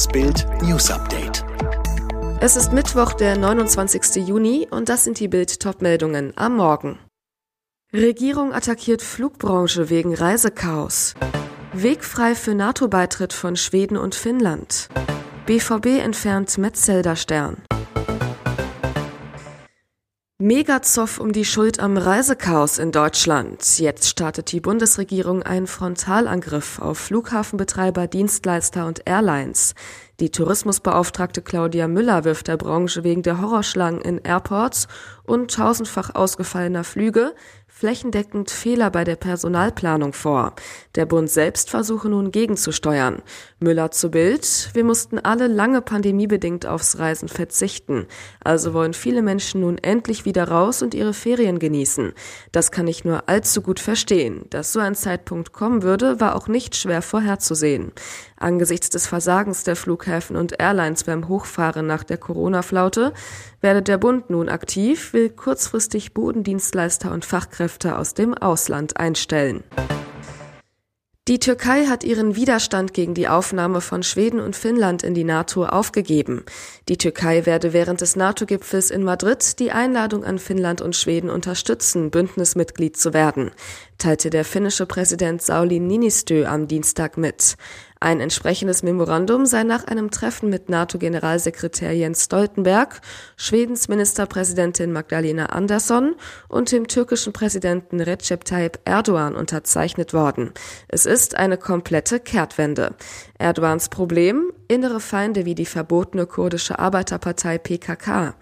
Das Bild News Update. Es ist Mittwoch, der 29. Juni und das sind die Bild Topmeldungen am Morgen. Regierung attackiert Flugbranche wegen Reisechaos. Weg frei für NATO-Beitritt von Schweden und Finnland. BVB entfernt Metzelder Stern. Megazoff um die Schuld am Reisechaos in Deutschland. Jetzt startet die Bundesregierung einen Frontalangriff auf Flughafenbetreiber, Dienstleister und Airlines. Die Tourismusbeauftragte Claudia Müller wirft der Branche wegen der Horrorschlangen in Airports und tausendfach ausgefallener Flüge flächendeckend Fehler bei der Personalplanung vor. Der Bund selbst versuche nun gegenzusteuern. Müller zu Bild. Wir mussten alle lange pandemiebedingt aufs Reisen verzichten. Also wollen viele Menschen nun endlich wieder raus und ihre Ferien genießen. Das kann ich nur allzu gut verstehen. Dass so ein Zeitpunkt kommen würde, war auch nicht schwer vorherzusehen. Angesichts des Versagens der Flughäfen und Airlines beim Hochfahren nach der Corona-Flaute werde der Bund nun aktiv, will kurzfristig Bodendienstleister und Fachkräfte Kräfte aus dem Ausland einstellen. Die Türkei hat ihren Widerstand gegen die Aufnahme von Schweden und Finnland in die NATO aufgegeben. Die Türkei werde während des NATO-Gipfels in Madrid die Einladung an Finnland und Schweden unterstützen, Bündnismitglied zu werden, teilte der finnische Präsident Sauli Niinistö am Dienstag mit. Ein entsprechendes Memorandum sei nach einem Treffen mit NATO-Generalsekretär Jens Stoltenberg, Schwedens Ministerpräsidentin Magdalena Andersson und dem türkischen Präsidenten Recep Tayyip Erdogan unterzeichnet worden. Es ist eine komplette Kehrtwende. Erdogans Problem? Innere Feinde wie die verbotene kurdische Arbeiterpartei PKK.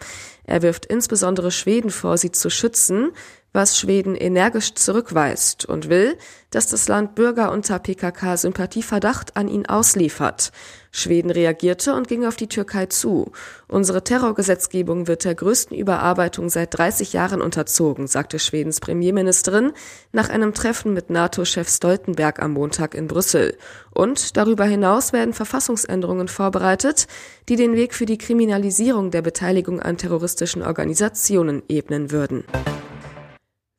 Er wirft insbesondere Schweden vor, sie zu schützen, was Schweden energisch zurückweist und will, dass das Land Bürger unter PKK-Sympathieverdacht an ihn ausliefert. Schweden reagierte und ging auf die Türkei zu. Unsere Terrorgesetzgebung wird der größten Überarbeitung seit 30 Jahren unterzogen, sagte Schwedens Premierministerin nach einem Treffen mit NATO-Chef Stoltenberg am Montag in Brüssel. Und darüber hinaus werden Verfassungsänderungen vorbereitet, die den Weg für die Kriminalisierung der Beteiligung an terroristischen Organisationen ebnen würden.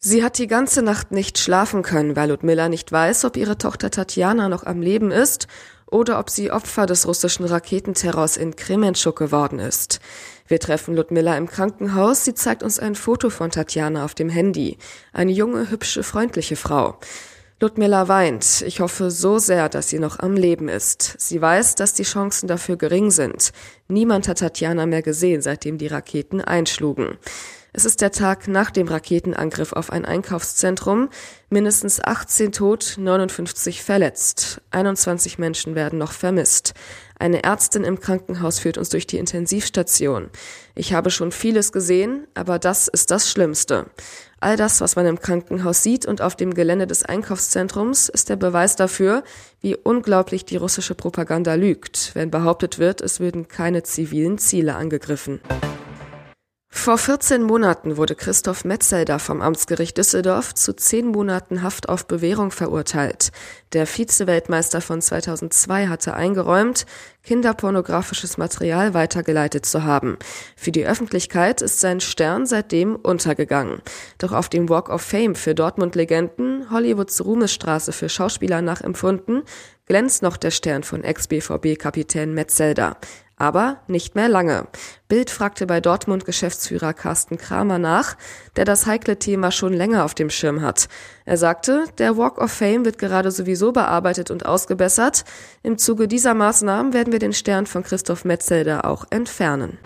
Sie hat die ganze Nacht nicht schlafen können, weil Ludmilla nicht weiß, ob ihre Tochter Tatjana noch am Leben ist oder ob sie Opfer des russischen Raketenterrors in Kremenschuk geworden ist. Wir treffen Ludmilla im Krankenhaus. Sie zeigt uns ein Foto von Tatjana auf dem Handy. Eine junge, hübsche, freundliche Frau. Ludmilla weint. Ich hoffe so sehr, dass sie noch am Leben ist. Sie weiß, dass die Chancen dafür gering sind. Niemand hat Tatjana mehr gesehen, seitdem die Raketen einschlugen. Es ist der Tag nach dem Raketenangriff auf ein Einkaufszentrum. Mindestens 18 tot, 59 verletzt. 21 Menschen werden noch vermisst. Eine Ärztin im Krankenhaus führt uns durch die Intensivstation. Ich habe schon vieles gesehen, aber das ist das Schlimmste. All das, was man im Krankenhaus sieht und auf dem Gelände des Einkaufszentrums, ist der Beweis dafür, wie unglaublich die russische Propaganda lügt, wenn behauptet wird, es würden keine zivilen Ziele angegriffen. Vor 14 Monaten wurde Christoph Metzelder vom Amtsgericht Düsseldorf zu zehn Monaten Haft auf Bewährung verurteilt. Der Vize-Weltmeister von 2002 hatte eingeräumt, kinderpornografisches Material weitergeleitet zu haben. Für die Öffentlichkeit ist sein Stern seitdem untergegangen. Doch auf dem Walk of Fame für Dortmund-Legenden, Hollywoods Ruhmesstraße für Schauspieler nachempfunden, glänzt noch der Stern von Ex-BVB-Kapitän Metzelder. Aber nicht mehr lange. Bild fragte bei Dortmund Geschäftsführer Carsten Kramer nach, der das heikle Thema schon länger auf dem Schirm hat. Er sagte, der Walk of Fame wird gerade sowieso bearbeitet und ausgebessert. Im Zuge dieser Maßnahmen werden wir den Stern von Christoph Metzelder auch entfernen.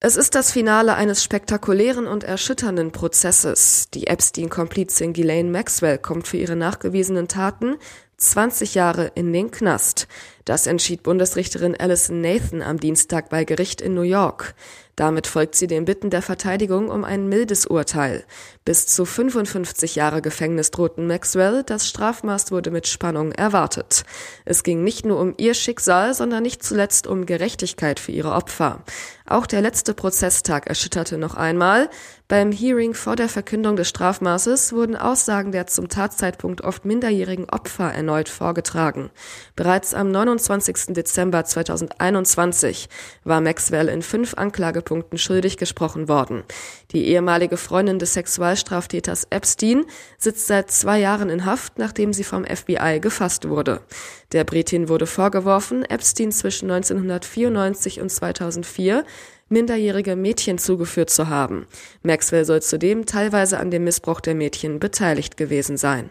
Es ist das Finale eines spektakulären und erschütternden Prozesses. Die Epstein-Komplizin Ghislaine Maxwell kommt für ihre nachgewiesenen Taten 20 Jahre in den Knast. Das entschied Bundesrichterin Alison Nathan am Dienstag bei Gericht in New York. Damit folgt sie den Bitten der Verteidigung um ein mildes Urteil. Bis zu 55 Jahre Gefängnis drohten Maxwell, das Strafmaß wurde mit Spannung erwartet. Es ging nicht nur um ihr Schicksal, sondern nicht zuletzt um Gerechtigkeit für ihre Opfer. Auch der letzte Prozesstag erschütterte noch einmal. Beim Hearing vor der Verkündung des Strafmaßes wurden Aussagen der zum Tatzeitpunkt oft minderjährigen Opfer erneut vorgetragen. Bereits am 29. Dezember 2021 war Maxwell in fünf Anklagepunkten schuldig gesprochen worden. Die ehemalige Freundin des Sexualstraftäters Epstein sitzt seit zwei Jahren in Haft, nachdem sie vom FBI gefasst wurde. Der Britin wurde vorgeworfen, Epstein zwischen 1994 und 2004 minderjährige Mädchen zugeführt zu haben. Maxwell soll zudem teilweise an dem Missbrauch der Mädchen beteiligt gewesen sein.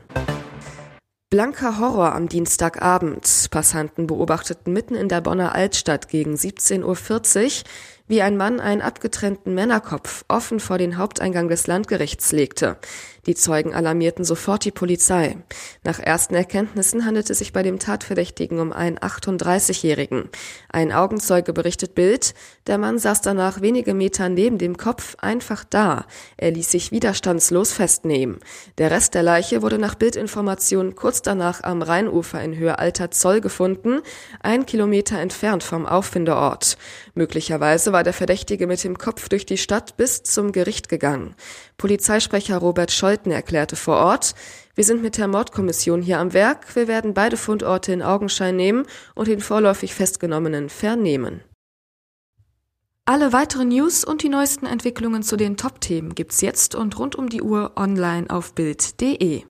Blanker Horror am Dienstagabend. Passanten beobachteten mitten in der Bonner Altstadt gegen 17.40 Uhr, wie ein Mann einen abgetrennten Männerkopf offen vor den Haupteingang des Landgerichts legte. Die Zeugen alarmierten sofort die Polizei. Nach ersten Erkenntnissen handelte es sich bei dem Tatverdächtigen um einen 38-Jährigen. Ein Augenzeuge berichtet Bild, der Mann saß danach wenige Meter neben dem Kopf einfach da. Er ließ sich widerstandslos festnehmen. Der Rest der Leiche wurde nach Bildinformationen kurz danach am Rheinufer in Höhe Alter Zoll gefunden, ein Kilometer entfernt vom Auffindeort. Möglicherweise war der Verdächtige mit dem Kopf durch die Stadt bis zum Gericht gegangen. Polizeisprecher Robert Scholten erklärte vor Ort, wir sind mit der Mordkommission hier am Werk, wir werden beide Fundorte in Augenschein nehmen und den vorläufig Festgenommenen vernehmen. Alle weiteren News und die neuesten Entwicklungen zu den Top-Themen gibt's jetzt und rund um die Uhr online auf Bild.de.